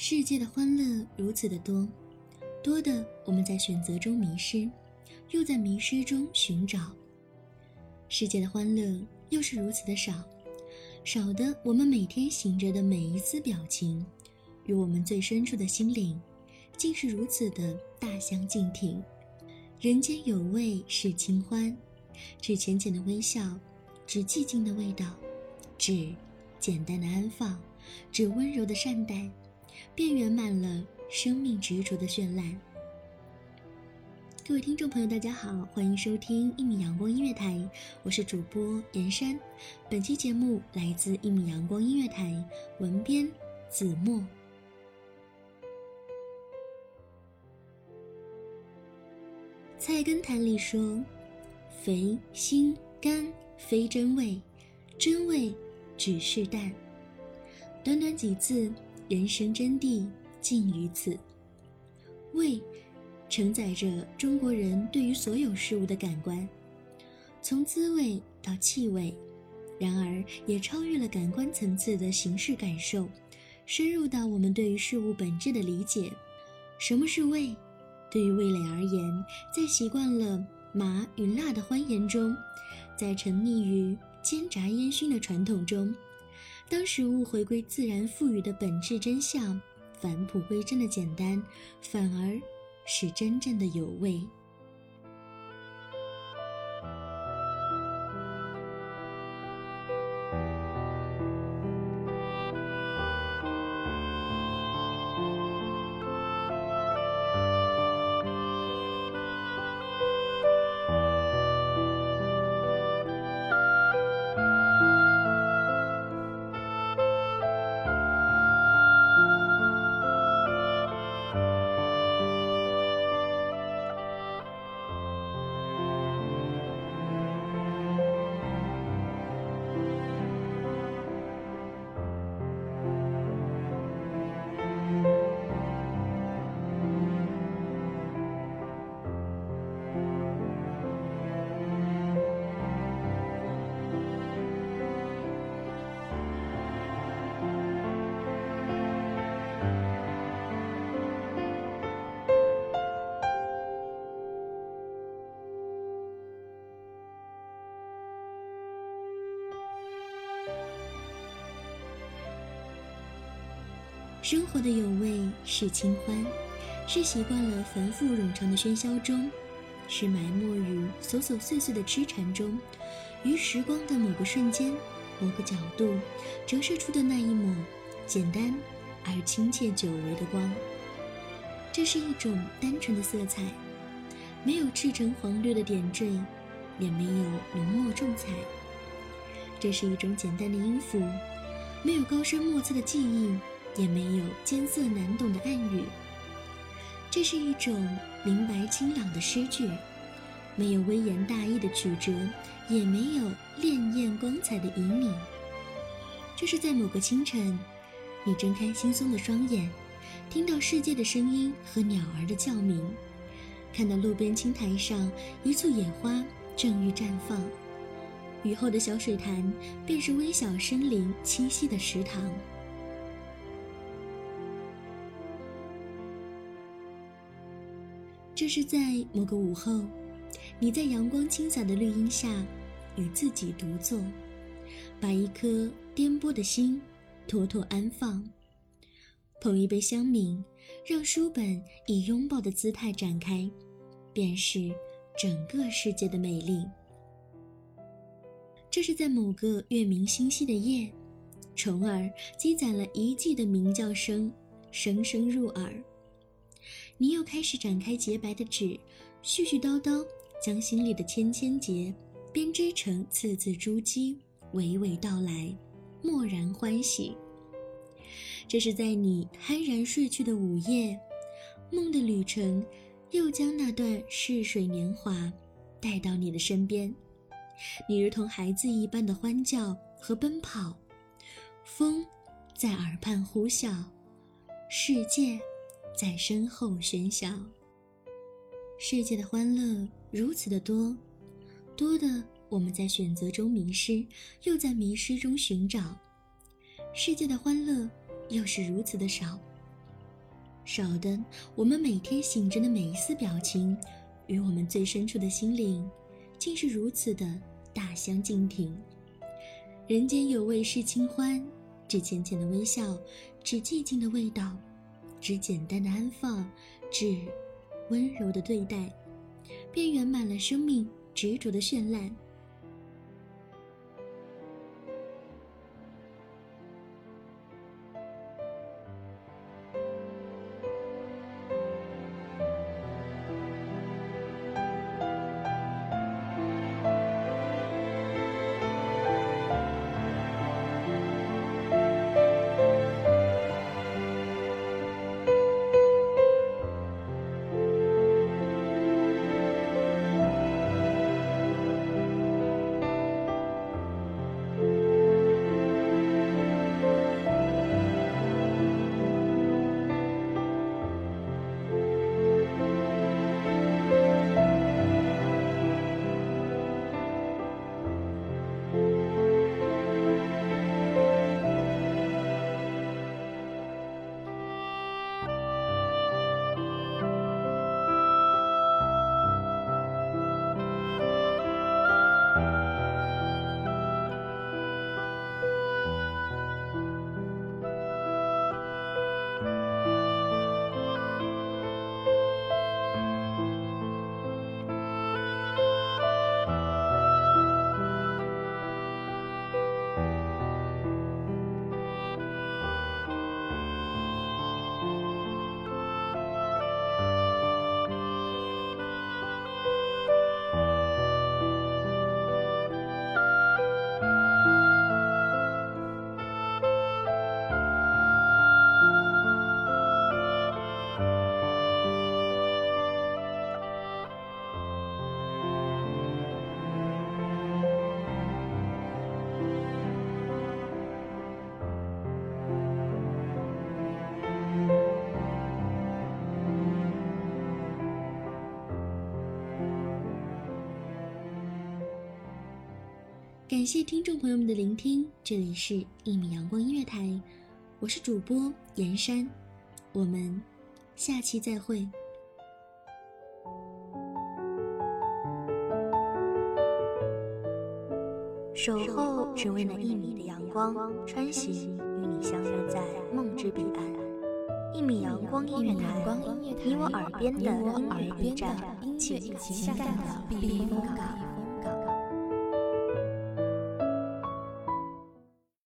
世界的欢乐如此的多，多的我们在选择中迷失，又在迷失中寻找；世界的欢乐又是如此的少，少的我们每天醒着的每一丝表情，与我们最深处的心灵，竟是如此的大相径庭。人间有味是清欢，只浅浅的微笑，只寂静的味道，只简单的安放，只温柔的善待。便圆满了生命执着的绚烂。各位听众朋友，大家好，欢迎收听一米阳光音乐台，我是主播严山。本期节目来自一米阳光音乐台，文编子墨。菜根谭里说：“肥心肝非真味，真味只是淡。”短短几字。人生真谛尽于此。味，承载着中国人对于所有事物的感官，从滋味到气味，然而也超越了感官层次的形式感受，深入到我们对于事物本质的理解。什么是味？对于味蕾而言，在习惯了麻与辣的欢颜中，在沉溺于煎炸烟熏的传统中。当食物回归自然赋予的本质真相，返璞归真的简单，反而是真正的有味。生活的有味是清欢，是习惯了繁复冗长的喧嚣中，是埋没于琐琐碎碎的痴缠中，于时光的某个瞬间、某个角度折射出的那一抹简单而亲切久违的光。这是一种单纯的色彩，没有赤橙黄绿的点缀，也没有浓墨重彩。这是一种简单的音符，没有高深莫测的记忆。也没有艰涩难懂的暗语，这是一种明白清朗的诗句，没有微言大义的曲折，也没有潋滟光彩的旖旎。这是在某个清晨，你睁开惺忪的双眼，听到世界的声音和鸟儿的叫鸣，看到路边青苔上一簇野花正欲绽放，雨后的小水潭便是微小生灵栖息的池塘。这是在某个午后，你在阳光倾洒的绿荫下，与自己独坐，把一颗颠簸的心妥妥安放，捧一杯香茗，让书本以拥抱的姿态展开，便是整个世界的美丽。这是在某个月明星稀的夜，虫儿积攒了一季的鸣叫声，声声入耳。你又开始展开洁白的纸，絮絮叨叨将心里的千千结编织成字字珠玑，娓娓道来，默然欢喜。这是在你酣然睡去的午夜，梦的旅程又将那段逝水年华带到你的身边，你如同孩子一般的欢叫和奔跑，风在耳畔呼啸，世界。在身后喧嚣。世界的欢乐如此的多，多的我们在选择中迷失，又在迷失中寻找；世界的欢乐又是如此的少，少的我们每天醒着的每一丝表情，与我们最深处的心灵，竟是如此的大相径庭。人间有味是清欢，只浅浅的微笑，只寂静的味道。只简单的安放，只温柔的对待，便圆满了生命执着的绚烂。感谢听众朋友们的聆听，这里是《一米阳光音乐台》，我是主播严山，我们下期再会。守候只为那一米的阳光，穿行与你相约在梦之彼岸。一米阳光音乐台，你我耳边的音乐驿站，情感的避风港。